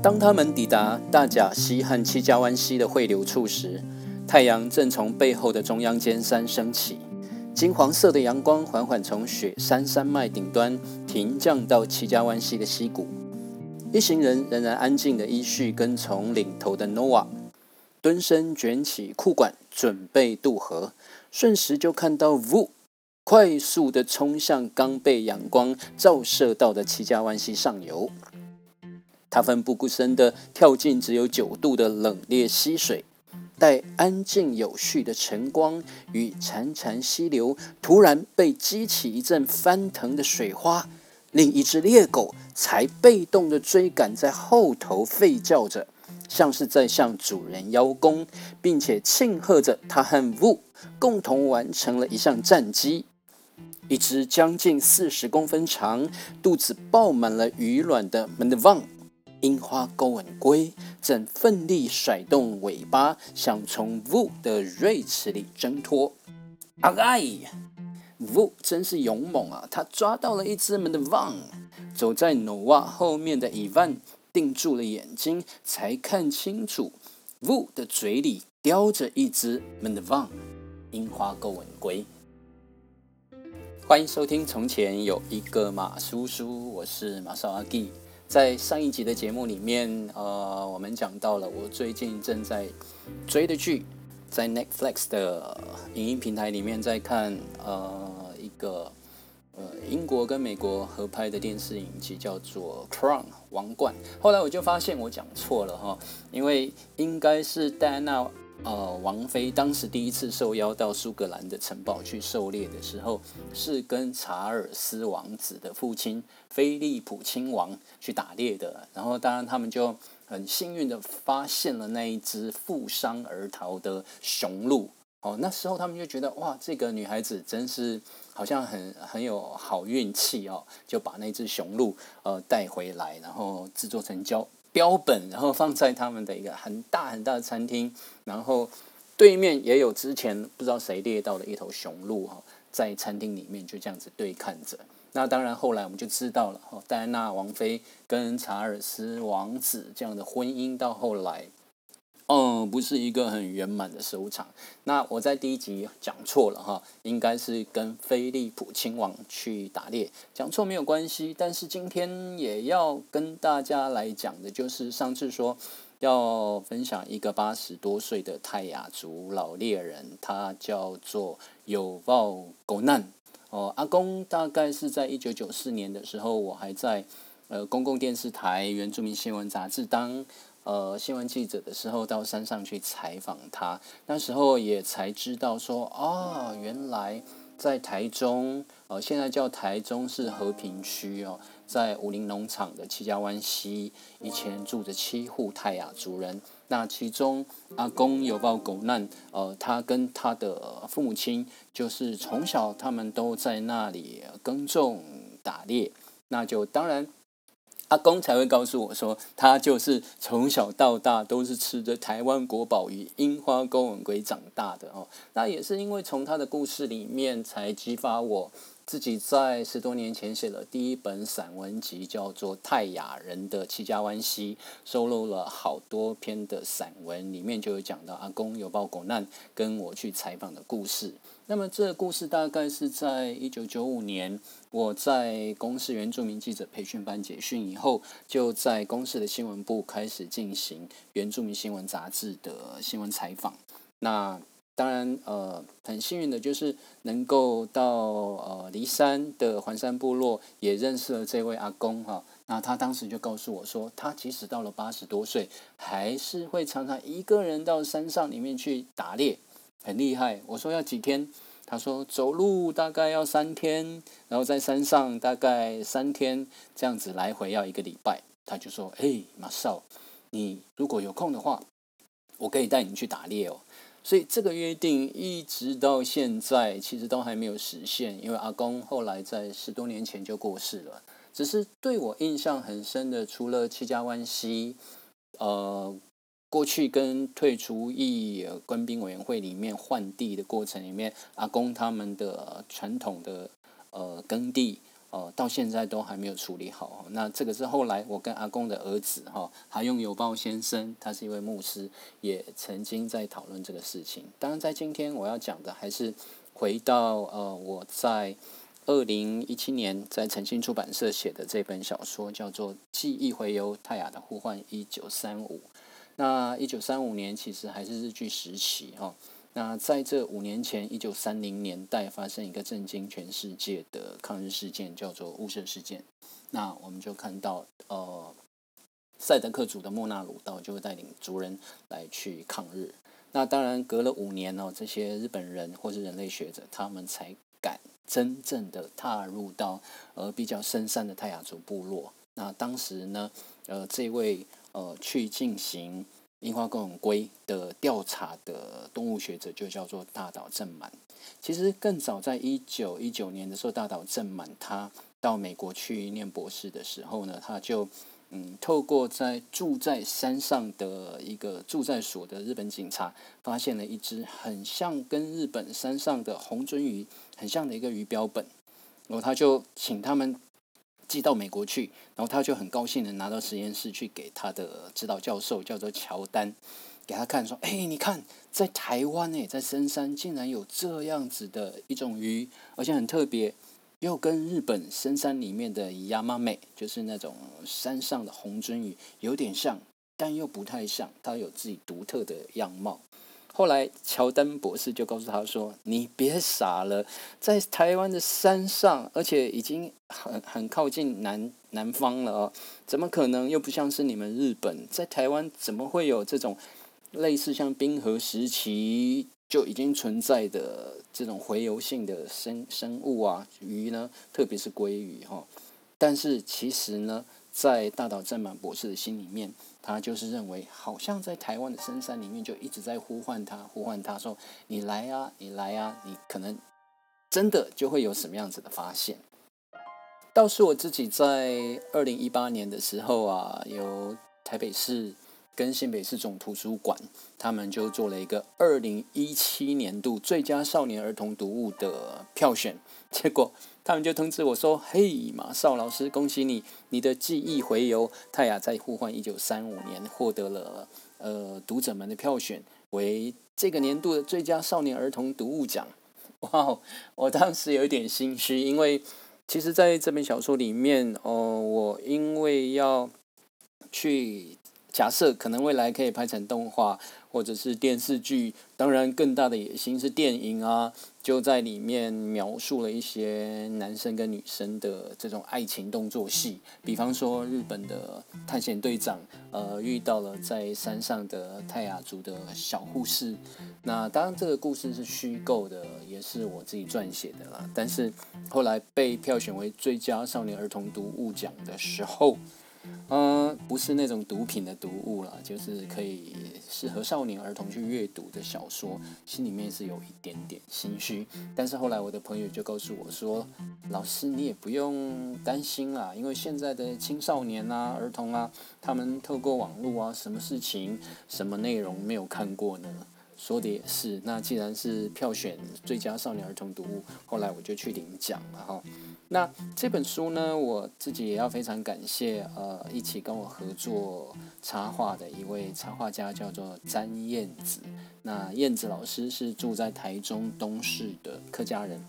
当他们抵达大甲溪和七家湾溪的汇流处时，太阳正从背后的中央尖山升起，金黄色的阳光缓缓从雪山山脉顶端停降到七家湾溪的溪谷。一行人仍然安静的依序跟从领头的 noa 蹲身卷起裤管，准备渡河。瞬时就看到 Vu 快速的冲向刚被阳光照射到的七家湾溪上游。他奋不顾身地跳进只有九度的冷冽溪水，待安静有序的晨光与潺潺溪流突然被激起一阵翻腾的水花，另一只猎狗才被动地追赶在后头吠叫着，像是在向主人邀功，并且庆贺着他和 Wu 共同完成了一项战绩。一只将近四十公分长、肚子爆满了鱼卵的 m a n d v a n 樱花勾吻龟正奋力甩动尾巴，想从 Wu 的锐齿里挣脱。啊哎，Wu 真是勇猛啊！他抓到了一只 m a n d v a n 走在 Noah 后面的 Ivan 定住了眼睛，才看清楚 Wu 的嘴里叼着一只 m a n d v a n 樱花勾吻龟。欢迎收听《从前有一个马叔叔》，我是马少阿 G。在上一集的节目里面，呃，我们讲到了我最近正在追的剧，在 Netflix 的影音平台里面在看，呃，一个呃英国跟美国合拍的电视影集，叫做《Crown》王冠。后来我就发现我讲错了哈，因为应该是戴安娜。呃，王妃当时第一次受邀到苏格兰的城堡去狩猎的时候，是跟查尔斯王子的父亲菲利普亲王去打猎的。然后，当然他们就很幸运的发现了那一只负伤而逃的雄鹿。哦，那时候他们就觉得哇，这个女孩子真是好像很很有好运气哦，就把那只雄鹿呃带回来，然后制作成胶。标本，然后放在他们的一个很大很大的餐厅，然后对面也有之前不知道谁猎到的一头雄鹿哈，在餐厅里面就这样子对看着。那当然后来我们就知道了哈，戴安娜王妃跟查尔斯王子这样的婚姻到后来。嗯，不是一个很圆满的收场。那我在第一集讲错了哈，应该是跟菲利普亲王去打猎，讲错没有关系。但是今天也要跟大家来讲的，就是上次说要分享一个八十多岁的泰雅族老猎人，他叫做有报狗难哦。阿公大概是在一九九四年的时候，我还在呃公共电视台原住民新闻杂志当。呃，新闻记者的时候到山上去采访他，那时候也才知道说，哦，原来在台中，呃，现在叫台中市和平区哦，在武林农场的七家湾西，以前住着七户泰雅族人，那其中阿公有报狗难，呃，他跟他的父母亲就是从小他们都在那里耕种打猎，那就当然。阿公才会告诉我说，他就是从小到大都是吃着台湾国宝鱼樱花钩吻龟长大的哦。那也是因为从他的故事里面，才激发我自己在十多年前写了第一本散文集，叫做《泰雅人的七家湾溪》，收录了好多篇的散文，里面就有讲到阿公有报狗难跟我去采访的故事。那么这个故事大概是在一九九五年，我在公司原住民记者培训班结训以后，就在公司的新闻部开始进行原住民新闻杂志的新闻采访。那当然，呃，很幸运的就是能够到呃离山的环山部落，也认识了这位阿公哈。那他当时就告诉我说，他即使到了八十多岁，还是会常常一个人到山上里面去打猎。很厉害，我说要几天，他说走路大概要三天，然后在山上大概三天，这样子来回要一个礼拜。他就说：“哎，马少，你如果有空的话，我可以带你去打猎哦。”所以这个约定一直到现在其实都还没有实现，因为阿公后来在十多年前就过世了。只是对我印象很深的，除了七家湾溪，呃。过去跟退出役官兵委员会里面换地的过程里面，阿公他们的传统的呃耕地呃，到现在都还没有处理好。那这个是后来我跟阿公的儿子哈，还用友报先生，他是一位牧师，也曾经在讨论这个事情。当然，在今天我要讲的还是回到呃，我在二零一七年在诚信出版社写的这本小说，叫做《记忆回游：泰雅的呼唤》一九三五。那一九三五年其实还是日据时期哈。那在这五年前，一九三零年代发生一个震惊全世界的抗日事件，叫做雾社事件。那我们就看到，呃，赛德克族的莫纳鲁道就会带领族人来去抗日。那当然，隔了五年哦，这些日本人或是人类学者，他们才敢真正的踏入到呃比较深山的泰雅族部落。那当时呢，呃，这位呃去进行。樱花公文龟的调查的动物学者就叫做大岛正满。其实更早在一九一九年的时候，大岛正满他到美国去念博士的时候呢，他就嗯透过在住在山上的一个住在所的日本警察，发现了一只很像跟日本山上的红鳟鱼很像的一个鱼标本，然后他就请他们。寄到美国去，然后他就很高兴的拿到实验室去给他的指导教授，叫做乔丹，给他看说：“哎，你看，在台湾诶，在深山竟然有这样子的一种鱼，而且很特别，又跟日本深山里面的亚麻美，就是那种山上的红鳟鱼有点像，但又不太像，它有自己独特的样貌。”后来，乔丹博士就告诉他说：“你别傻了，在台湾的山上，而且已经很很靠近南南方了哦，怎么可能又不像是你们日本？在台湾怎么会有这种类似像冰河时期就已经存在的这种洄游性的生生物啊鱼呢？特别是鲑鱼哈。但是其实呢，在大岛正满博士的心里面。”他就是认为，好像在台湾的深山里面，就一直在呼唤他，呼唤他说：“你来啊，你来啊，你可能真的就会有什么样子的发现。”倒是我自己在二零一八年的时候啊，由台北市跟新北市总图书馆，他们就做了一个二零一七年度最佳少年儿童读物的票选，结果。他们就通知我说：“嘿，马少老师，恭喜你，你的记忆回游泰雅在呼唤一九三五年获得了呃读者们的票选为这个年度的最佳少年儿童读物奖。” 哇哦，我当时有一点心虚，因为其实在这本小说里面，哦，我因为要去。假设可能未来可以拍成动画或者是电视剧，当然更大的野心是电影啊，就在里面描述了一些男生跟女生的这种爱情动作戏，比方说日本的探险队长，呃，遇到了在山上的泰雅族的小护士。那当然这个故事是虚构的，也是我自己撰写的啦。但是后来被票选为最佳少年儿童读物奖的时候。嗯，不是那种毒品的读物了，就是可以适合少年儿童去阅读的小说，心里面是有一点点心虚。但是后来我的朋友就告诉我说：“老师，你也不用担心啦，因为现在的青少年啊、儿童啊，他们透过网络啊，什么事情、什么内容没有看过呢？”说的也是。那既然是票选最佳少年儿童读物，后来我就去领奖了哈。那这本书呢，我自己也要非常感谢，呃，一起跟我合作插画的一位插画家，叫做詹燕子。那燕子老师是住在台中东市的客家人，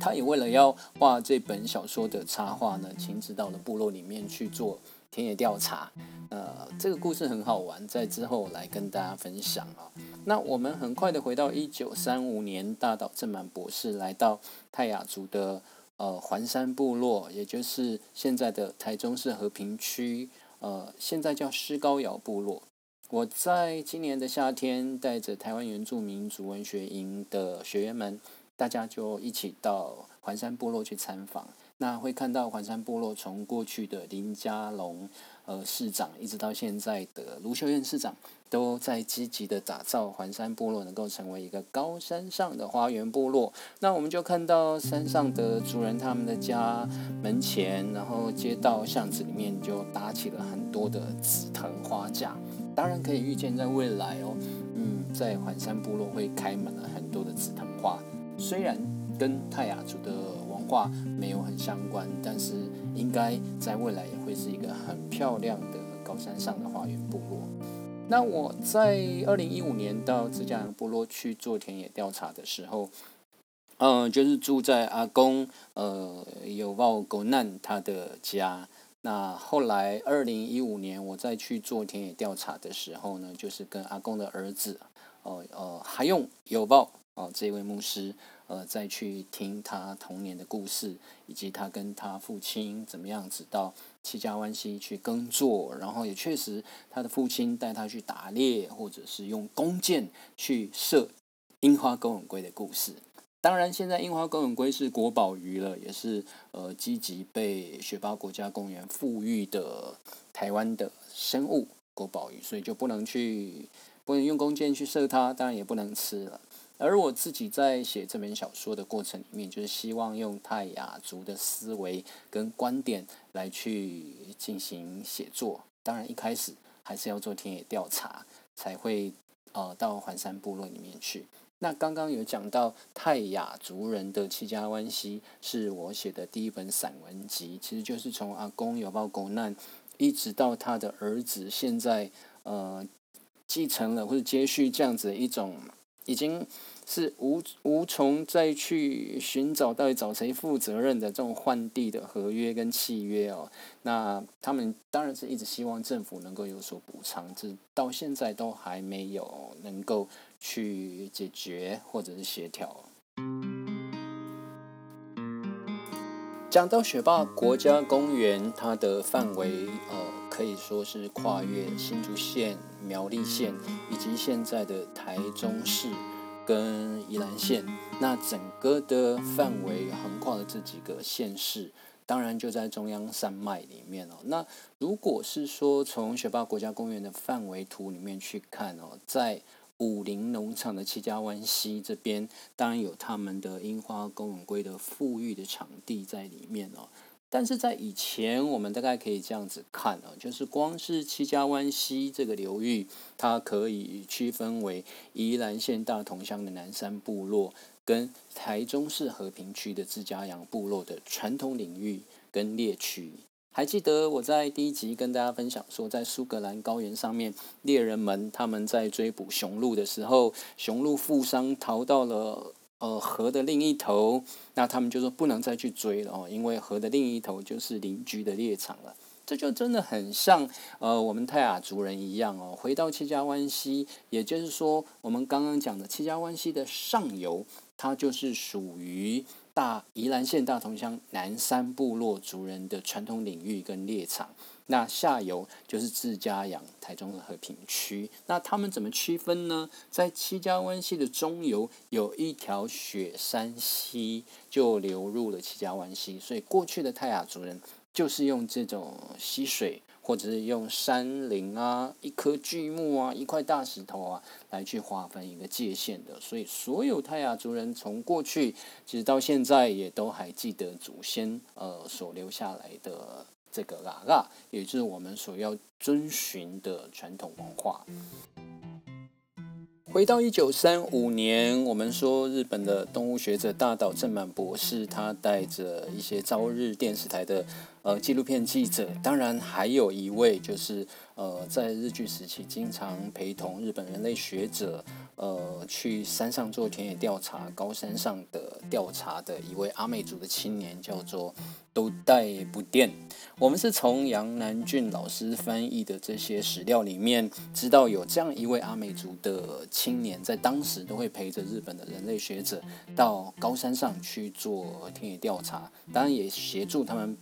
他也为了要画这本小说的插画呢，亲自到了部落里面去做田野调查。呃，这个故事很好玩，在之后来跟大家分享啊。那我们很快的回到一九三五年，大岛正满博士来到泰雅族的。呃，环山部落，也就是现在的台中市和平区，呃，现在叫施高窑部落。我在今年的夏天，带着台湾原住民族文学营的学员们，大家就一起到环山部落去参访。那会看到环山部落从过去的林家龙呃市长，一直到现在的卢秀燕市长，都在积极的打造环山部落能够成为一个高山上的花园部落。那我们就看到山上的主人他们的家门前，然后街道巷子里面就搭起了很多的紫藤花架。当然可以预见在未来哦，嗯，在环山部落会开满了很多的紫藤花。虽然跟泰雅族的文化没有很相关，但是应该在未来也会是一个很漂亮的高山上的花园部落。那我在二零一五年到自家阳部落去做田野调查的时候，嗯，就是住在阿公呃有报狗难他的家。那后来二零一五年我再去做田野调查的时候呢，就是跟阿公的儿子，哦呃还用有报哦这位牧师，呃再去听他童年的故事，以及他跟他父亲怎么样子到七家湾溪去耕作，然后也确实他的父亲带他去打猎，或者是用弓箭去射樱花钩吻龟的故事。当然，现在樱花钩吻龟是国宝鱼了，也是呃积极被雪豹国家公园富裕的台湾的生物国宝鱼，所以就不能去不能用弓箭去射它，当然也不能吃了。而我自己在写这本小说的过程里面，就是希望用泰雅族的思维跟观点来去进行写作。当然，一开始还是要做田野调查，才会呃到环山部落里面去。那刚刚有讲到泰雅族人的七家湾溪，是我写的第一本散文集，其实就是从阿公有报狗难，一直到他的儿子现在呃继承了或者接续这样子一种，已经是无无从再去寻找到底找谁负责任的这种换地的合约跟契约哦。那他们当然是一直希望政府能够有所补偿，这到现在都还没有能够。去解决或者是协调。讲到雪霸国家公园，它的范围呃可以说是跨越新竹县、苗栗县以及现在的台中市跟宜兰县。那整个的范围横跨了这几个县市，当然就在中央山脉里面哦。那如果是说从雪霸国家公园的范围图里面去看哦，在武林农场的七家湾溪这边，当然有他们的樱花公文龟的富裕的场地在里面哦。但是在以前，我们大概可以这样子看哦，就是光是七家湾溪这个流域，它可以区分为宜兰县大同乡的南山部落，跟台中市和平区的自家阳部落的传统领域跟猎区。还记得我在第一集跟大家分享说，在苏格兰高原上面，猎人们他们在追捕雄鹿的时候，雄鹿负伤逃到了呃河的另一头，那他们就说不能再去追了哦，因为河的另一头就是邻居的猎场了。这就真的很像呃我们泰雅族人一样哦，回到七家湾溪，也就是说我们刚刚讲的七家湾溪的上游，它就是属于。大宜兰县大同乡南山部落族人的传统领域跟猎场，那下游就是自家养台中的和平区。那他们怎么区分呢？在七家湾溪的中游有一条雪山溪，就流入了七家湾溪，所以过去的泰雅族人就是用这种溪水。或者是用山林啊、一棵巨木啊、一块大石头啊来去划分一个界限的，所以所有泰雅族人从过去其实到现在也都还记得祖先呃所留下来的这个啦啦，也就是我们所要遵循的传统文化。回到一九三五年，我们说日本的动物学者大岛正满博士，他带着一些朝日电视台的呃纪录片记者，当然还有一位就是呃在日据时期经常陪同日本人类学者呃去山上做田野调查、高山上的调查的一位阿美族的青年，叫做。都带不电。我们是从杨南俊老师翻译的这些史料里面，知道有这样一位阿美族的青年，在当时都会陪着日本的人类学者到高山上去做田野调查，当然也协助他们。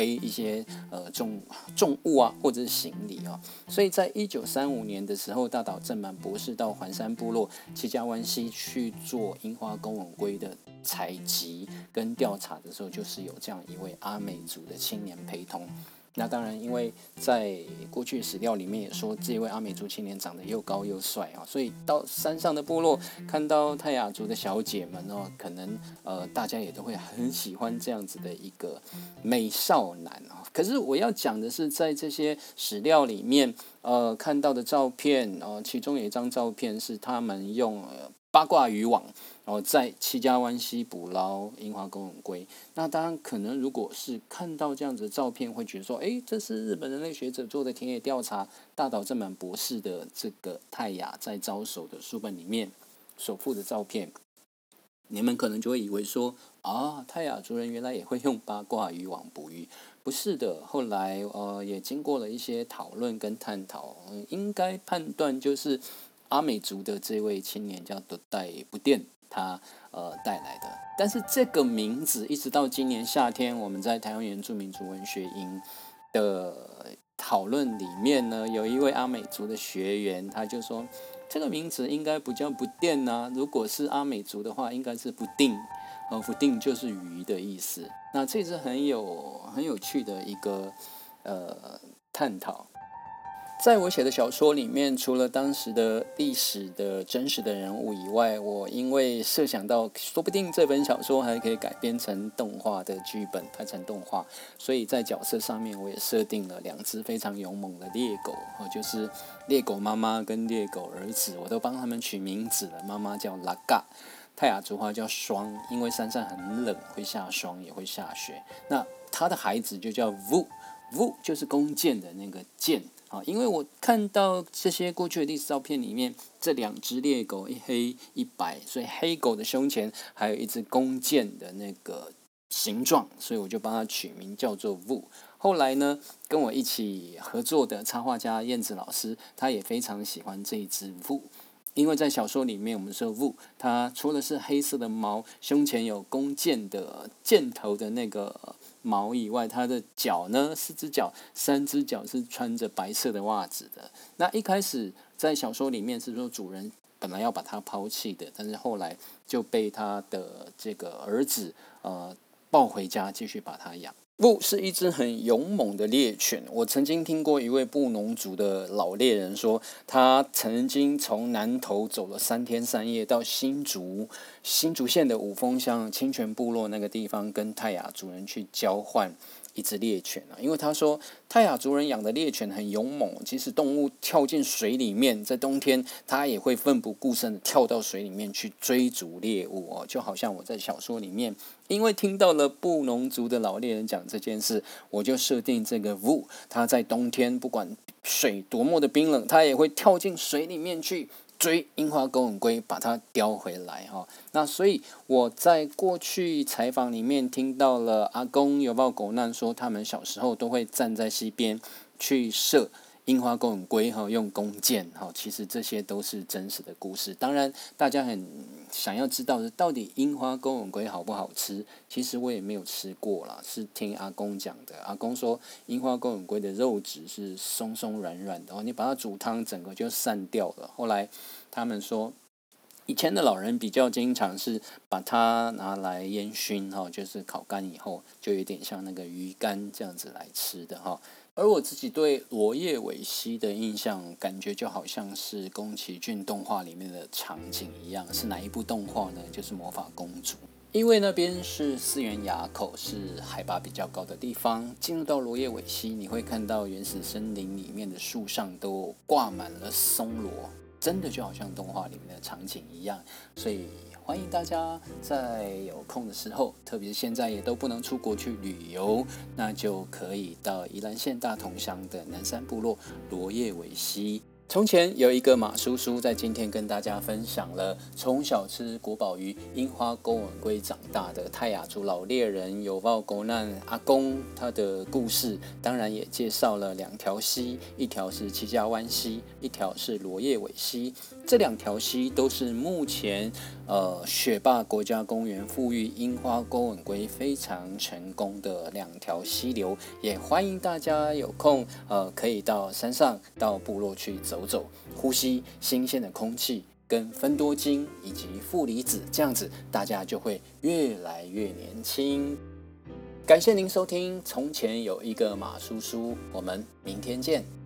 背一些呃重重物啊，或者是行李啊，所以在一九三五年的时候，大岛正满博士到环山部落七家湾西去做樱花公文龟的采集跟调查的时候，就是有这样一位阿美族的青年陪同。那当然，因为在过去史料里面也说，这位阿美族青年长得又高又帅啊，所以到山上的部落看到泰雅族的小姐们哦，可能呃大家也都会很喜欢这样子的一个美少男啊。可是我要讲的是，在这些史料里面呃看到的照片哦，其中有一张照片是他们用八卦渔网，然后在七家湾溪捕捞樱花公吻龟。那当然，可能如果是看到这样子的照片，会觉得说，诶，这是日本人类学者做的田野调查，大岛正满博士的这个泰雅在招手的书本里面所附的照片。你们可能就会以为说，啊，泰雅族人原来也会用八卦渔网捕鱼。不是的，后来呃也经过了一些讨论跟探讨，应该判断就是。阿美族的这位青年叫德代不电，他呃带来的。但是这个名字一直到今年夏天，我们在台湾原住民族文学营的讨论里面呢，有一位阿美族的学员，他就说这个名字应该不叫不电呐，如果是阿美族的话，应该是不定，呃，不定就是鱼的意思。那这是很有很有趣的一个呃探讨。在我写的小说里面，除了当时的历史的真实的人物以外，我因为设想到，说不定这本小说还可以改编成动画的剧本，拍成动画，所以在角色上面我也设定了两只非常勇猛的猎狗，哦，就是猎狗妈妈跟猎狗儿子，我都帮他们取名字了。妈妈叫拉嘎，泰雅族话叫霜，因为山上很冷，会下霜也会下雪。那他的孩子就叫 vu 就是弓箭的那个箭。啊，因为我看到这些过去的历史照片里面，这两只猎狗一黑一白，所以黑狗的胸前还有一支弓箭的那个形状，所以我就帮它取名叫做 Vu。后来呢，跟我一起合作的插画家燕子老师，他也非常喜欢这一只 Vu，因为在小说里面我们说 Vu，它除了是黑色的毛，胸前有弓箭的箭头的那个。毛以外，它的脚呢？四只脚，三只脚是穿着白色的袜子的。那一开始在小说里面是说主人本来要把它抛弃的，但是后来就被他的这个儿子呃抱回家，继续把它养。布是一只很勇猛的猎犬。我曾经听过一位布农族的老猎人说，他曾经从南头走了三天三夜到新竹新竹县的五峰乡清泉部落那个地方，跟泰雅族人去交换。一只猎犬啊，因为他说泰雅族人养的猎犬很勇猛，即使动物跳进水里面，在冬天它也会奋不顾身的跳到水里面去追逐猎物哦，就好像我在小说里面，因为听到了布农族的老猎人讲这件事，我就设定这个 Vu，他在冬天不管水多么的冰冷，他也会跳进水里面去。追樱花狗吻龟，把它叼回来哈。那所以我在过去采访里面听到了阿公有报狗难说，他们小时候都会站在溪边去射。樱花公吻龟哈用弓箭哈，其实这些都是真实的故事。当然，大家很想要知道的，到底樱花公吻龟好不好吃？其实我也没有吃过啦，是听阿公讲的。阿公说，樱花公吻龟的肉质是松松软软的，哦，你把它煮汤，整个就散掉了。后来他们说，以前的老人比较经常是把它拿来烟熏哈，就是烤干以后，就有点像那个鱼干这样子来吃的哈。而我自己对罗叶尾希的印象，感觉就好像是宫崎骏动画里面的场景一样。是哪一部动画呢？就是《魔法公主》。因为那边是四原垭口，是海拔比较高的地方。进入到罗叶尾希，你会看到原始森林里面的树上都挂满了松萝，真的就好像动画里面的场景一样。所以。欢迎大家在有空的时候，特别是现在也都不能出国去旅游，那就可以到宜兰县大同乡的南山部落罗叶尾溪。从前有一个马叔叔，在今天跟大家分享了从小吃国宝鱼樱花钩吻龟长大的泰雅族老猎人有报国难阿公他的故事，当然也介绍了两条溪，一条是七家湾溪，一条是罗叶尾溪。这两条溪都是目前呃雪霸国家公园富裕樱花钩吻龟非常成功的两条溪流，也欢迎大家有空呃可以到山上到部落去走。走走，呼吸新鲜的空气，跟分多精以及负离子，这样子大家就会越来越年轻。感谢您收听《从前有一个马叔叔》，我们明天见。